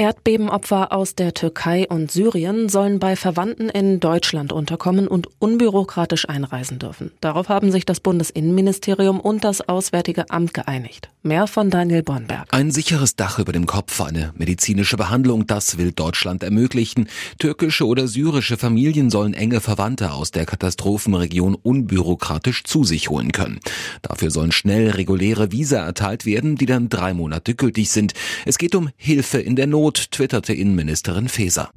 Erdbebenopfer aus der Türkei und Syrien sollen bei Verwandten in Deutschland unterkommen und unbürokratisch einreisen dürfen. Darauf haben sich das Bundesinnenministerium und das Auswärtige Amt geeinigt. Mehr von Daniel Bornberg. Ein sicheres Dach über dem Kopf, eine medizinische Behandlung, das will Deutschland ermöglichen. Türkische oder syrische Familien sollen enge Verwandte aus der Katastrophenregion unbürokratisch zu sich holen können. Dafür sollen schnell reguläre Visa erteilt werden, die dann drei Monate gültig sind. Es geht um Hilfe in der Not Not, twitterte Innenministerin Faeser.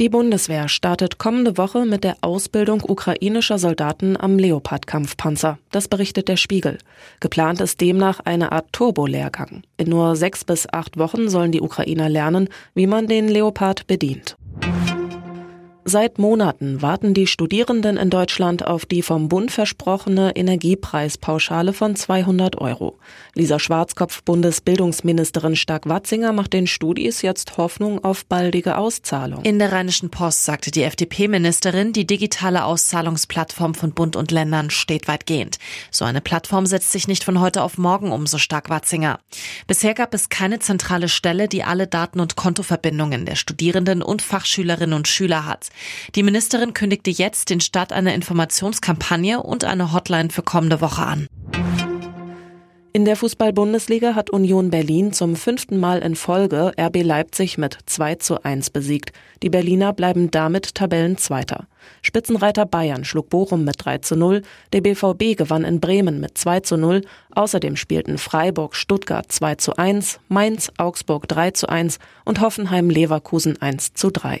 Die Bundeswehr startet kommende Woche mit der Ausbildung ukrainischer Soldaten am Leopard-Kampfpanzer. Das berichtet der Spiegel. Geplant ist demnach eine Art Turbo-Lehrgang. In nur sechs bis acht Wochen sollen die Ukrainer lernen, wie man den Leopard bedient. Seit Monaten warten die Studierenden in Deutschland auf die vom Bund versprochene Energiepreispauschale von 200 Euro. Lisa Schwarzkopf, Bundesbildungsministerin Stark-Watzinger, macht den Studis jetzt Hoffnung auf baldige Auszahlung. In der Rheinischen Post sagte die FDP-Ministerin, die digitale Auszahlungsplattform von Bund und Ländern steht weitgehend. So eine Plattform setzt sich nicht von heute auf morgen um, so Stark-Watzinger. Bisher gab es keine zentrale Stelle, die alle Daten und Kontoverbindungen der Studierenden und Fachschülerinnen und Schüler hat. Die Ministerin kündigte jetzt den Start einer Informationskampagne und eine Hotline für kommende Woche an. In der Fußball-Bundesliga hat Union Berlin zum fünften Mal in Folge RB Leipzig mit 2 zu 1 besiegt. Die Berliner bleiben damit Tabellenzweiter. Spitzenreiter Bayern schlug Bochum mit 3 zu 0, der BVB gewann in Bremen mit 2 zu 0, außerdem spielten Freiburg Stuttgart 2 zu 1, Mainz Augsburg 3 zu 1 und Hoffenheim Leverkusen 1 zu 3.